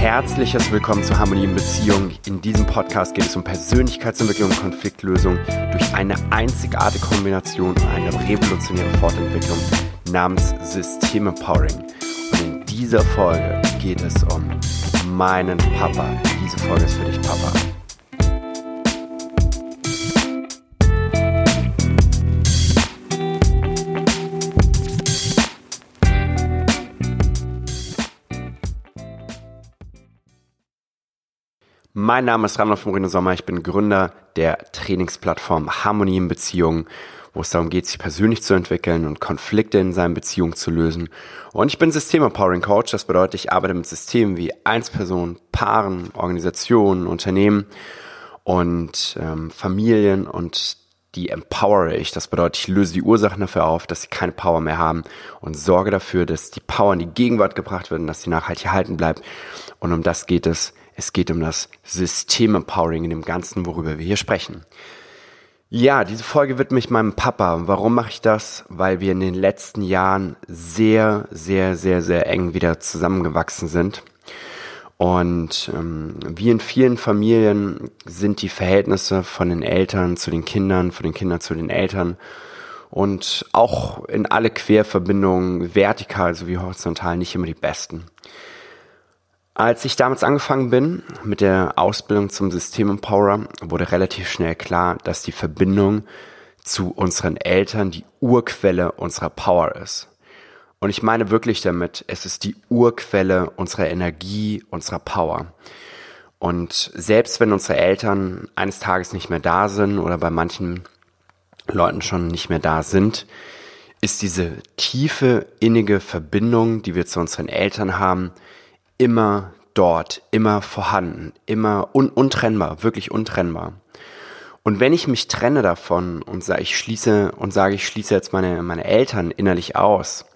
Herzliches Willkommen zu Harmonie in Beziehung. In diesem Podcast geht es um Persönlichkeitsentwicklung und Konfliktlösung durch eine einzigartige Kombination und eine revolutionäre Fortentwicklung namens System-Empowering. Und in dieser Folge geht es um meinen Papa. Diese Folge ist für dich, Papa. Mein Name ist Randolph Moreno Sommer. Ich bin Gründer der Trainingsplattform Harmonie in Beziehungen, wo es darum geht, sich persönlich zu entwickeln und Konflikte in seinen Beziehungen zu lösen. Und ich bin System-Empowering Coach. Das bedeutet, ich arbeite mit Systemen wie Einzelpersonen, Paaren, Organisationen, Unternehmen und ähm, Familien und die empowere ich. Das bedeutet, ich löse die Ursachen dafür auf, dass sie keine Power mehr haben und sorge dafür, dass die Power in die Gegenwart gebracht wird und dass sie nachhaltig erhalten bleibt. Und um das geht es es geht um das System-Empowering in dem Ganzen, worüber wir hier sprechen. Ja, diese Folge widme ich meinem Papa. Warum mache ich das? Weil wir in den letzten Jahren sehr, sehr, sehr, sehr eng wieder zusammengewachsen sind. Und ähm, wie in vielen Familien sind die Verhältnisse von den Eltern zu den Kindern, von den Kindern zu den Eltern und auch in alle Querverbindungen, vertikal sowie horizontal, nicht immer die besten. Als ich damals angefangen bin mit der Ausbildung zum System-Empowerer, wurde relativ schnell klar, dass die Verbindung zu unseren Eltern die Urquelle unserer Power ist. Und ich meine wirklich damit, es ist die Urquelle unserer Energie, unserer Power. Und selbst wenn unsere Eltern eines Tages nicht mehr da sind oder bei manchen Leuten schon nicht mehr da sind, ist diese tiefe, innige Verbindung, die wir zu unseren Eltern haben, immer dort, immer vorhanden, immer un untrennbar, wirklich untrennbar. Und wenn ich mich trenne davon und sage, ich schließe und sage, ich schließe jetzt meine, meine Eltern innerlich aus,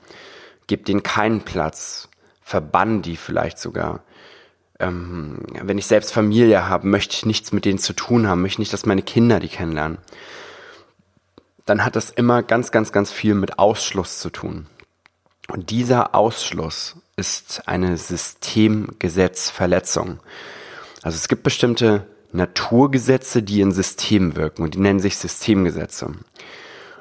gebe denen keinen Platz, verbann die vielleicht sogar. Ähm, wenn ich selbst Familie habe, möchte ich nichts mit denen zu tun haben, möchte nicht, dass meine Kinder die kennenlernen. Dann hat das immer ganz, ganz, ganz viel mit Ausschluss zu tun. Und dieser Ausschluss ist eine Systemgesetzverletzung. Also es gibt bestimmte Naturgesetze, die in Systemen wirken und die nennen sich Systemgesetze.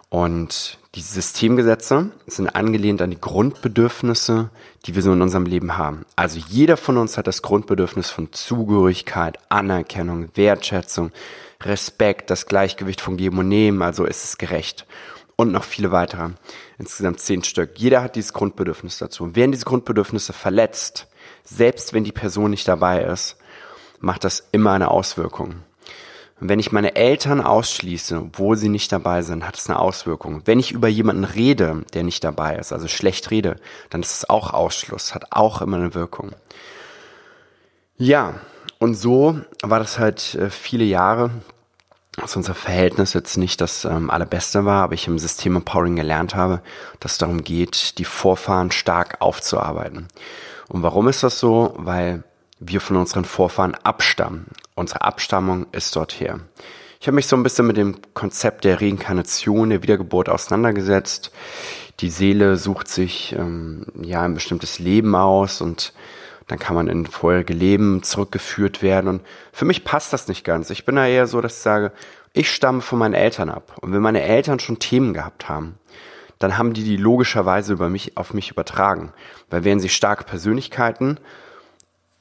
Und die Systemgesetze sind angelehnt an die Grundbedürfnisse, die wir so in unserem Leben haben. Also jeder von uns hat das Grundbedürfnis von Zugehörigkeit, Anerkennung, Wertschätzung, Respekt, das Gleichgewicht von Geben und Nehmen, also ist es gerecht und noch viele weitere. Insgesamt zehn Stück. Jeder hat dieses Grundbedürfnis dazu. Und werden diese Grundbedürfnisse verletzt, selbst wenn die Person nicht dabei ist, macht das immer eine Auswirkung. Und wenn ich meine Eltern ausschließe, obwohl sie nicht dabei sind, hat es eine Auswirkung. Wenn ich über jemanden rede, der nicht dabei ist, also schlecht rede, dann ist es auch Ausschluss, hat auch immer eine Wirkung. Ja, und so war das halt äh, viele Jahre dass unser Verhältnis jetzt nicht das ähm, allerbeste war, aber ich im System Empowering gelernt habe, dass es darum geht, die Vorfahren stark aufzuarbeiten. Und warum ist das so? Weil wir von unseren Vorfahren abstammen. Unsere Abstammung ist dort her. Ich habe mich so ein bisschen mit dem Konzept der Reinkarnation, der Wiedergeburt auseinandergesetzt. Die Seele sucht sich ähm, ja ein bestimmtes Leben aus und dann kann man in vorherige Leben zurückgeführt werden. Und für mich passt das nicht ganz. Ich bin da eher so, dass ich sage, ich stamme von meinen Eltern ab. Und wenn meine Eltern schon Themen gehabt haben, dann haben die die logischerweise über mich, auf mich übertragen. Weil wären sie starke Persönlichkeiten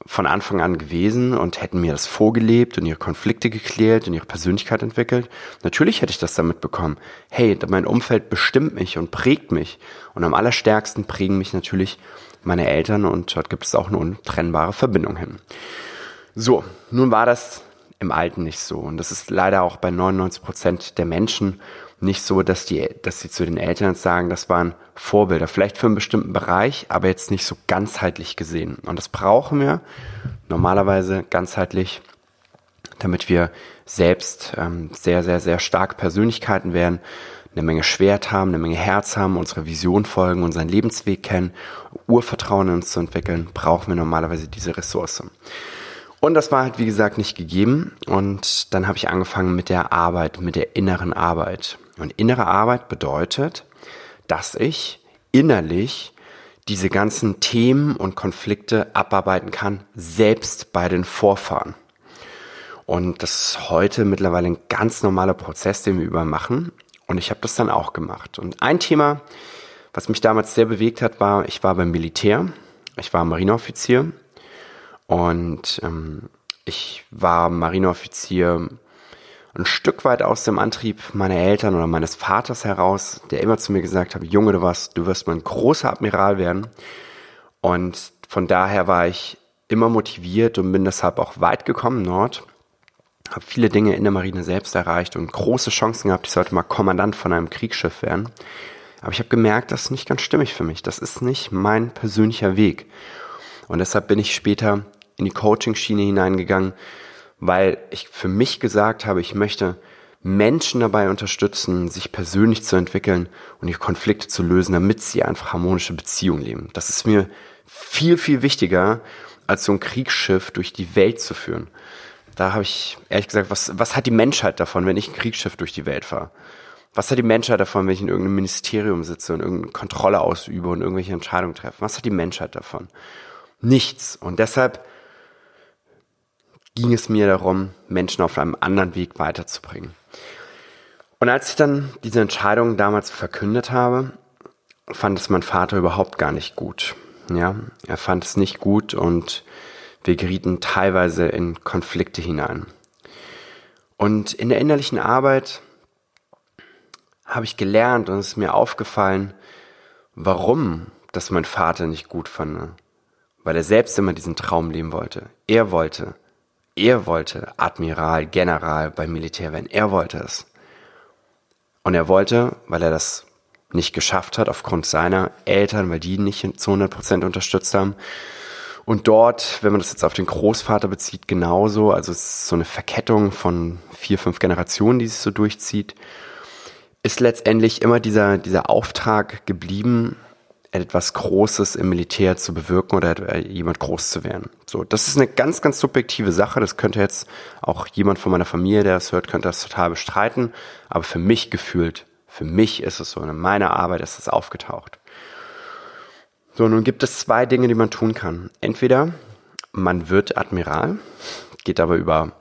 von Anfang an gewesen und hätten mir das vorgelebt und ihre Konflikte geklärt und ihre Persönlichkeit entwickelt, natürlich hätte ich das damit bekommen. Hey, mein Umfeld bestimmt mich und prägt mich. Und am allerstärksten prägen mich natürlich meine Eltern und dort gibt es auch eine untrennbare Verbindung hin. So, nun war das im Alten nicht so und das ist leider auch bei 99 Prozent der Menschen nicht so, dass die, dass sie zu den Eltern sagen, das waren Vorbilder, vielleicht für einen bestimmten Bereich, aber jetzt nicht so ganzheitlich gesehen. Und das brauchen wir normalerweise ganzheitlich, damit wir selbst ähm, sehr, sehr, sehr stark Persönlichkeiten werden, eine Menge Schwert haben, eine Menge Herz haben, unsere Vision folgen, unseren Lebensweg kennen, Urvertrauen in uns zu entwickeln, brauchen wir normalerweise diese Ressource. Und das war halt, wie gesagt, nicht gegeben. Und dann habe ich angefangen mit der Arbeit, mit der inneren Arbeit. Und innere Arbeit bedeutet, dass ich innerlich diese ganzen Themen und Konflikte abarbeiten kann, selbst bei den Vorfahren. Und das ist heute mittlerweile ein ganz normaler Prozess, den wir übermachen. Und ich habe das dann auch gemacht. Und ein Thema, was mich damals sehr bewegt hat, war, ich war beim Militär, ich war Marineoffizier und ähm, ich war Marineoffizier ein Stück weit aus dem Antrieb meiner Eltern oder meines Vaters heraus, der immer zu mir gesagt hat, Junge, du warst, du wirst mal ein großer Admiral werden. Und von daher war ich immer motiviert und bin deshalb auch weit gekommen dort. Habe viele Dinge in der Marine selbst erreicht und große Chancen gehabt. Ich sollte mal Kommandant von einem Kriegsschiff werden. Aber ich habe gemerkt, das ist nicht ganz stimmig für mich. Das ist nicht mein persönlicher Weg. Und deshalb bin ich später in die Coaching-Schiene hineingegangen, weil ich für mich gesagt habe, ich möchte Menschen dabei unterstützen, sich persönlich zu entwickeln und die Konflikte zu lösen, damit sie einfach harmonische Beziehungen leben. Das ist mir viel, viel wichtiger, als so ein Kriegsschiff durch die Welt zu führen. Da habe ich ehrlich gesagt, was, was hat die Menschheit davon, wenn ich ein Kriegsschiff durch die Welt fahre? Was hat die Menschheit davon, wenn ich in irgendeinem Ministerium sitze und irgendeine Kontrolle ausübe und irgendwelche Entscheidungen treffe? Was hat die Menschheit davon? Nichts. Und deshalb ging es mir darum, Menschen auf einem anderen Weg weiterzubringen. Und als ich dann diese Entscheidung damals verkündet habe, fand es mein Vater überhaupt gar nicht gut. Ja, er fand es nicht gut und wir gerieten teilweise in Konflikte hinein. Und in der innerlichen Arbeit habe ich gelernt und es ist mir aufgefallen, warum das mein Vater nicht gut fand. Weil er selbst immer diesen Traum leben wollte. Er wollte er wollte Admiral, General beim Militär werden. Er wollte es. Und er wollte, weil er das nicht geschafft hat, aufgrund seiner Eltern, weil die ihn nicht zu 100 Prozent unterstützt haben. Und dort, wenn man das jetzt auf den Großvater bezieht, genauso. Also es ist so eine Verkettung von vier, fünf Generationen, die sich so durchzieht. Ist letztendlich immer dieser, dieser Auftrag geblieben, etwas Großes im Militär zu bewirken oder jemand groß zu werden. So, das ist eine ganz, ganz subjektive Sache. Das könnte jetzt auch jemand von meiner Familie, der das hört, könnte das total bestreiten. Aber für mich gefühlt, für mich ist es so. In meiner Arbeit ist es aufgetaucht. So, nun gibt es zwei Dinge, die man tun kann. Entweder man wird Admiral, geht aber über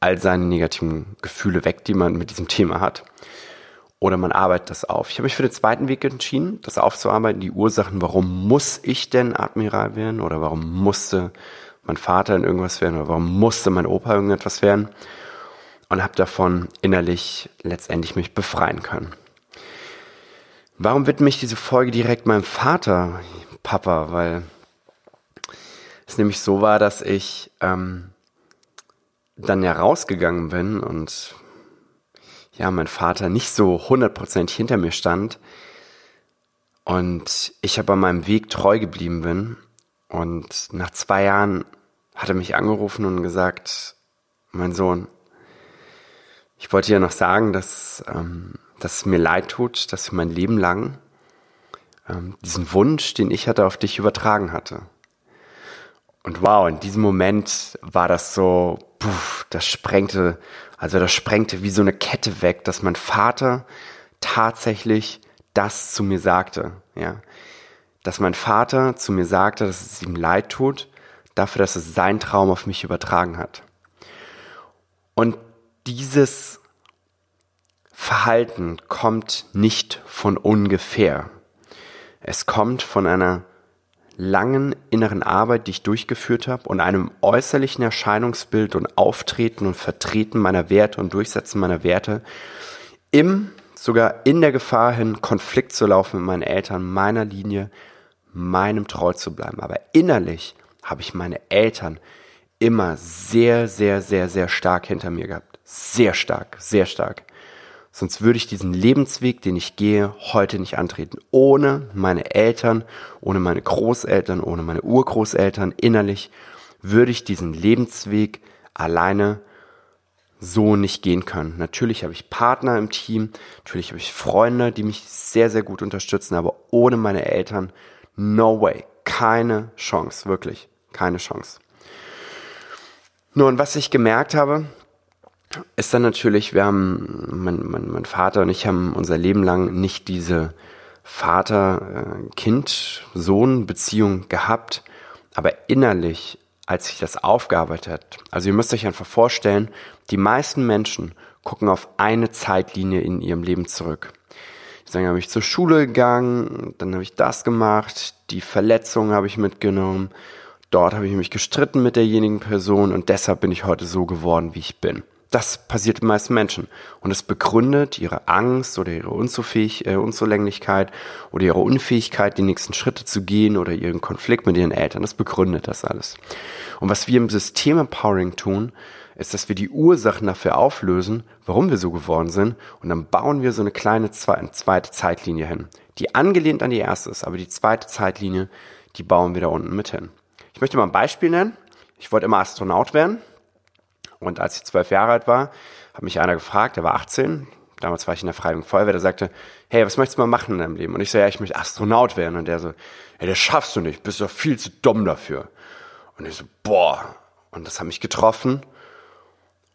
all seine negativen Gefühle weg, die man mit diesem Thema hat oder man arbeitet das auf. Ich habe mich für den zweiten Weg entschieden, das aufzuarbeiten, die Ursachen, warum muss ich denn Admiral werden oder warum musste mein Vater in irgendwas werden oder warum musste mein Opa irgendetwas werden und habe davon innerlich letztendlich mich befreien können. Warum widme ich diese Folge direkt meinem Vater, Papa? Weil es nämlich so war, dass ich ähm, dann ja rausgegangen bin und ja, mein Vater nicht so hundertprozentig hinter mir stand und ich aber meinem Weg treu geblieben bin. Und nach zwei Jahren hat er mich angerufen und gesagt, mein Sohn, ich wollte dir noch sagen, dass, ähm, dass es mir leid tut, dass ich mein Leben lang diesen Wunsch, den ich hatte, auf dich übertragen hatte. Und wow, in diesem Moment war das so, puff, das sprengte also das sprengte wie so eine Kette weg, dass mein Vater tatsächlich das zu mir sagte, ja. Dass mein Vater zu mir sagte, dass es ihm leid tut, dafür, dass es seinen Traum auf mich übertragen hat. Und dieses Verhalten kommt nicht von ungefähr. Es kommt von einer langen inneren Arbeit, die ich durchgeführt habe und einem äußerlichen Erscheinungsbild und Auftreten und Vertreten meiner Werte und Durchsetzen meiner Werte im, sogar in der Gefahr hin, Konflikt zu laufen mit meinen Eltern, meiner Linie, meinem treu zu bleiben. Aber innerlich habe ich meine Eltern immer sehr, sehr, sehr, sehr stark hinter mir gehabt. Sehr stark, sehr stark. Sonst würde ich diesen Lebensweg, den ich gehe, heute nicht antreten. Ohne meine Eltern, ohne meine Großeltern, ohne meine Urgroßeltern innerlich würde ich diesen Lebensweg alleine so nicht gehen können. Natürlich habe ich Partner im Team, natürlich habe ich Freunde, die mich sehr, sehr gut unterstützen, aber ohne meine Eltern, no way, keine Chance, wirklich, keine Chance. Nun, was ich gemerkt habe, ist dann natürlich, wir haben, mein, mein, mein Vater und ich haben unser Leben lang nicht diese Vater-Kind-Sohn-Beziehung gehabt, aber innerlich, als ich das aufgearbeitet habe, also ihr müsst euch einfach vorstellen, die meisten Menschen gucken auf eine Zeitlinie in ihrem Leben zurück. Sagen, habe ich zur Schule gegangen, dann habe ich das gemacht, die Verletzung habe ich mitgenommen, dort habe ich mich gestritten mit derjenigen Person und deshalb bin ich heute so geworden, wie ich bin. Das passiert den meisten Menschen. Und es begründet ihre Angst oder ihre Unzufähig äh, Unzulänglichkeit oder ihre Unfähigkeit, die nächsten Schritte zu gehen oder ihren Konflikt mit ihren Eltern. Das begründet das alles. Und was wir im System Empowering tun, ist, dass wir die Ursachen dafür auflösen, warum wir so geworden sind. Und dann bauen wir so eine kleine zweite Zeitlinie hin, die angelehnt an die erste ist. Aber die zweite Zeitlinie, die bauen wir da unten mit hin. Ich möchte mal ein Beispiel nennen. Ich wollte immer Astronaut werden. Und als ich zwölf Jahre alt war, hat mich einer gefragt, der war 18, damals war ich in der Freiwilligen Feuerwehr, der sagte, hey, was möchtest du mal machen in deinem Leben? Und ich so, ja, ich möchte Astronaut werden. Und der so, hey, das schaffst du nicht, bist doch viel zu dumm dafür. Und ich so, boah. Und das hat mich getroffen.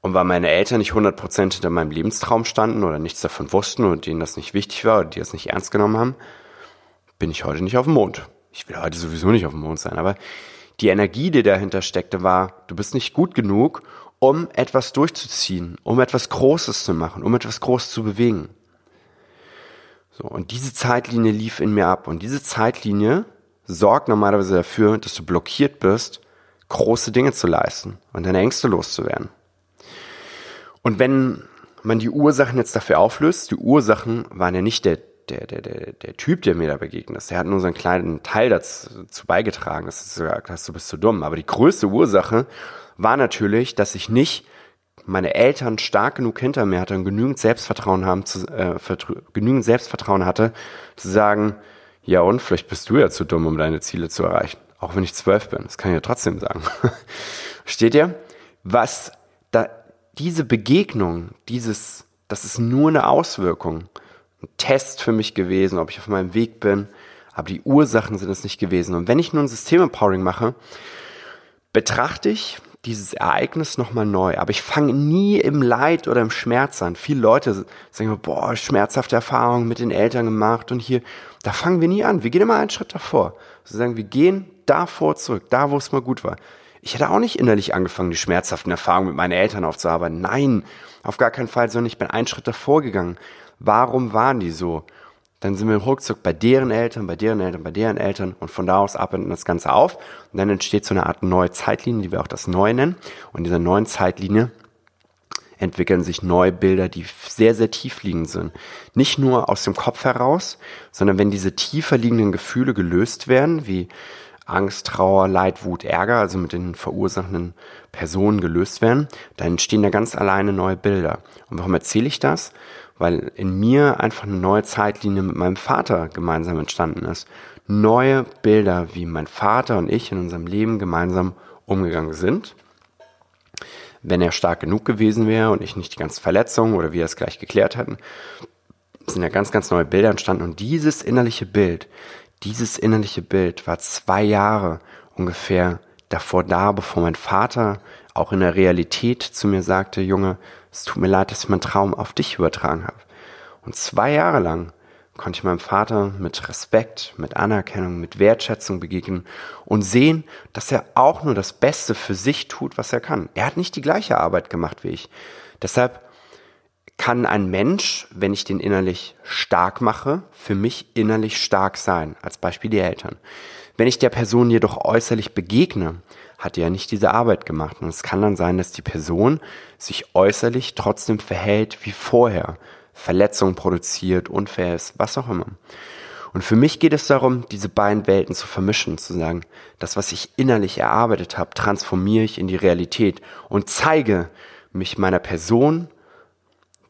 Und weil meine Eltern nicht 100% hinter meinem Lebenstraum standen oder nichts davon wussten und denen das nicht wichtig war oder die das nicht ernst genommen haben, bin ich heute nicht auf dem Mond. Ich will heute sowieso nicht auf dem Mond sein, aber die Energie, die dahinter steckte, war, du bist nicht gut genug, um etwas durchzuziehen, um etwas Großes zu machen, um etwas Großes zu bewegen. So, und diese Zeitlinie lief in mir ab. Und diese Zeitlinie sorgt normalerweise dafür, dass du blockiert bist, große Dinge zu leisten und deine Ängste loszuwerden. Und wenn man die Ursachen jetzt dafür auflöst, die Ursachen waren ja nicht der, der, der, der, der Typ, der mir da begegnet ist. Der hat nur so einen kleinen Teil dazu beigetragen, dass du gesagt hast, du bist zu dumm. Aber die größte Ursache war natürlich, dass ich nicht meine Eltern stark genug hinter mir hatte und genügend Selbstvertrauen haben zu, äh, genügend Selbstvertrauen hatte, zu sagen, ja und, vielleicht bist du ja zu dumm, um deine Ziele zu erreichen. Auch wenn ich zwölf bin, das kann ich ja trotzdem sagen. Steht ihr? Was da, diese Begegnung, dieses, das ist nur eine Auswirkung, ein Test für mich gewesen, ob ich auf meinem Weg bin, aber die Ursachen sind es nicht gewesen. Und wenn ich nun System-Empowering mache, betrachte ich dieses Ereignis nochmal neu. Aber ich fange nie im Leid oder im Schmerz an. Viele Leute sagen, boah, schmerzhafte Erfahrungen mit den Eltern gemacht und hier, da fangen wir nie an. Wir gehen immer einen Schritt davor. Sozusagen, wir gehen davor zurück, da wo es mal gut war. Ich hätte auch nicht innerlich angefangen, die schmerzhaften Erfahrungen mit meinen Eltern aufzuarbeiten. Nein, auf gar keinen Fall, sondern ich bin einen Schritt davor gegangen. Warum waren die so? Dann sind wir ruckzuck bei deren Eltern, bei deren Eltern, bei deren Eltern und von da aus arbeiten das Ganze auf und dann entsteht so eine Art neue Zeitlinie, die wir auch das Neue nennen und in dieser neuen Zeitlinie entwickeln sich neue Bilder, die sehr, sehr tief liegend sind. Nicht nur aus dem Kopf heraus, sondern wenn diese tiefer liegenden Gefühle gelöst werden, wie Angst, Trauer, Leid, Wut, Ärger, also mit den verursachenden Personen gelöst werden, dann entstehen da ganz alleine neue Bilder. Und warum erzähle ich das? weil in mir einfach eine neue Zeitlinie mit meinem Vater gemeinsam entstanden ist. Neue Bilder, wie mein Vater und ich in unserem Leben gemeinsam umgegangen sind. Wenn er stark genug gewesen wäre und ich nicht die ganzen Verletzungen oder wir es gleich geklärt hätten, sind ja ganz, ganz neue Bilder entstanden. Und dieses innerliche Bild, dieses innerliche Bild war zwei Jahre ungefähr davor da, bevor mein Vater auch in der Realität zu mir sagte, Junge, es tut mir leid, dass ich meinen Traum auf dich übertragen habe. Und zwei Jahre lang konnte ich meinem Vater mit Respekt, mit Anerkennung, mit Wertschätzung begegnen und sehen, dass er auch nur das Beste für sich tut, was er kann. Er hat nicht die gleiche Arbeit gemacht wie ich. Deshalb kann ein Mensch, wenn ich den innerlich stark mache, für mich innerlich stark sein. Als Beispiel die Eltern. Wenn ich der Person jedoch äußerlich begegne, hat ja nicht diese Arbeit gemacht. Und es kann dann sein, dass die Person sich äußerlich trotzdem verhält wie vorher, Verletzungen produziert, unfair ist, was auch immer. Und für mich geht es darum, diese beiden Welten zu vermischen, zu sagen, das, was ich innerlich erarbeitet habe, transformiere ich in die Realität und zeige mich meiner Person,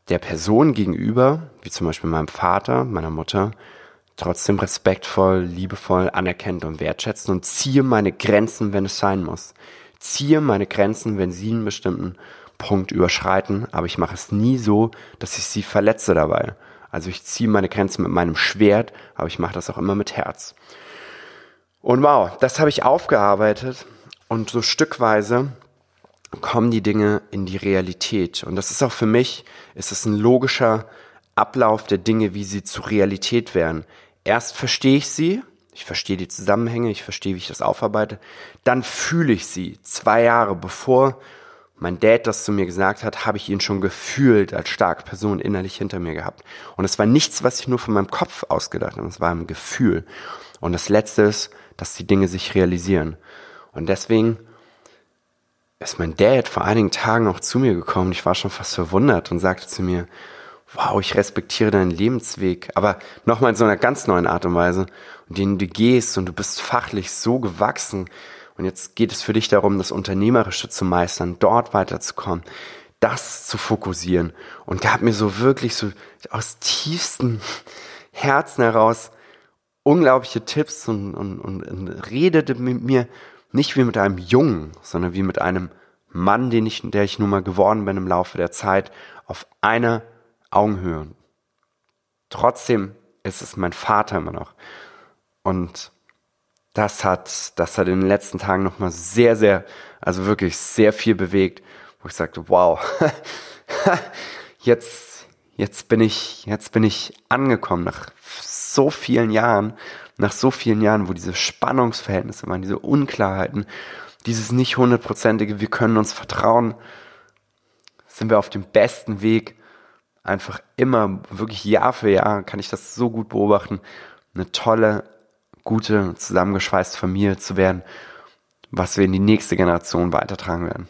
der Person gegenüber, wie zum Beispiel meinem Vater, meiner Mutter, trotzdem respektvoll, liebevoll, anerkennend und wertschätzen und ziehe meine Grenzen, wenn es sein muss. Ziehe meine Grenzen, wenn sie einen bestimmten Punkt überschreiten, aber ich mache es nie so, dass ich sie verletze dabei. Also ich ziehe meine Grenzen mit meinem Schwert, aber ich mache das auch immer mit Herz. Und wow, das habe ich aufgearbeitet und so stückweise kommen die Dinge in die Realität. Und das ist auch für mich, ist es ein logischer Ablauf der Dinge, wie sie zur Realität werden. erst verstehe ich sie, ich verstehe die Zusammenhänge, ich verstehe, wie ich das aufarbeite, dann fühle ich sie. Zwei Jahre bevor mein Dad das zu mir gesagt hat, habe ich ihn schon gefühlt als starke Person innerlich hinter mir gehabt. Und es war nichts, was ich nur von meinem Kopf ausgedacht habe, es war ein Gefühl. Und das Letzte ist, dass die Dinge sich realisieren. Und deswegen ist mein Dad vor einigen Tagen auch zu mir gekommen. Ich war schon fast verwundert und sagte zu mir, wow, ich respektiere deinen Lebensweg, aber nochmal in so einer ganz neuen Art und Weise, in denen du gehst und du bist fachlich so gewachsen. Und jetzt geht es für dich darum, das Unternehmerische zu meistern, dort weiterzukommen, das zu fokussieren. Und gab mir so wirklich so aus tiefstem Herzen heraus unglaubliche Tipps und, und, und, und redete mit mir nicht wie mit einem Jungen, sondern wie mit einem Mann, den ich, der ich nun mal geworden bin im Laufe der Zeit, auf einer Augenhöhe. Trotzdem ist es mein Vater immer noch. Und das hat, das hat in den letzten Tagen nochmal sehr, sehr, also wirklich sehr viel bewegt, wo ich sagte, wow, jetzt, jetzt bin ich, jetzt bin ich angekommen nach so vielen Jahren, nach so vielen Jahren, wo diese Spannungsverhältnisse waren, diese Unklarheiten, dieses nicht hundertprozentige, wir können uns vertrauen, sind wir auf dem besten Weg, einfach immer, wirklich Jahr für Jahr, kann ich das so gut beobachten, eine tolle, gute, zusammengeschweißte Familie zu werden, was wir in die nächste Generation weitertragen werden.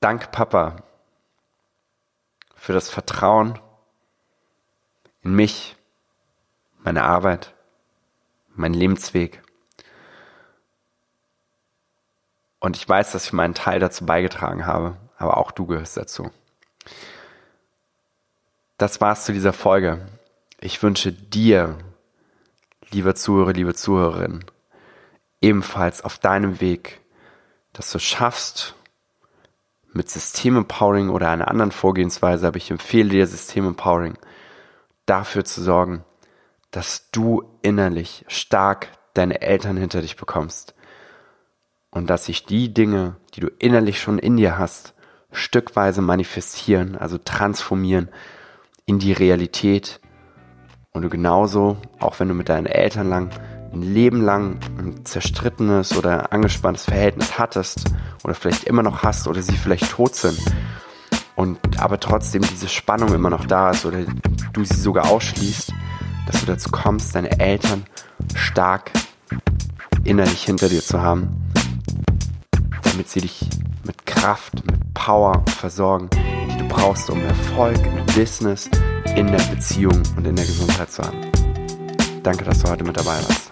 Dank Papa für das Vertrauen in mich, meine Arbeit, mein Lebensweg. Und ich weiß, dass ich meinen Teil dazu beigetragen habe, aber auch du gehörst dazu. Das war's zu dieser Folge. Ich wünsche dir, lieber Zuhörer, liebe Zuhörerin, ebenfalls auf deinem Weg, dass du schaffst, mit System Empowering oder einer anderen Vorgehensweise, aber ich empfehle dir System Empowering, dafür zu sorgen, dass du innerlich stark deine Eltern hinter dich bekommst und dass sich die Dinge, die du innerlich schon in dir hast, stückweise manifestieren, also transformieren in die Realität. Und du genauso, auch wenn du mit deinen Eltern lang ein Leben lang ein zerstrittenes oder angespanntes Verhältnis hattest oder vielleicht immer noch hast oder sie vielleicht tot sind und aber trotzdem diese Spannung immer noch da ist oder du sie sogar ausschließt, dass du dazu kommst, deine Eltern stark innerlich hinter dir zu haben, damit sie dich mit Kraft, mit Power versorgen, die du brauchst, um Erfolg im Business, in der Beziehung und in der Gesundheit zu haben. Danke, dass du heute mit dabei warst.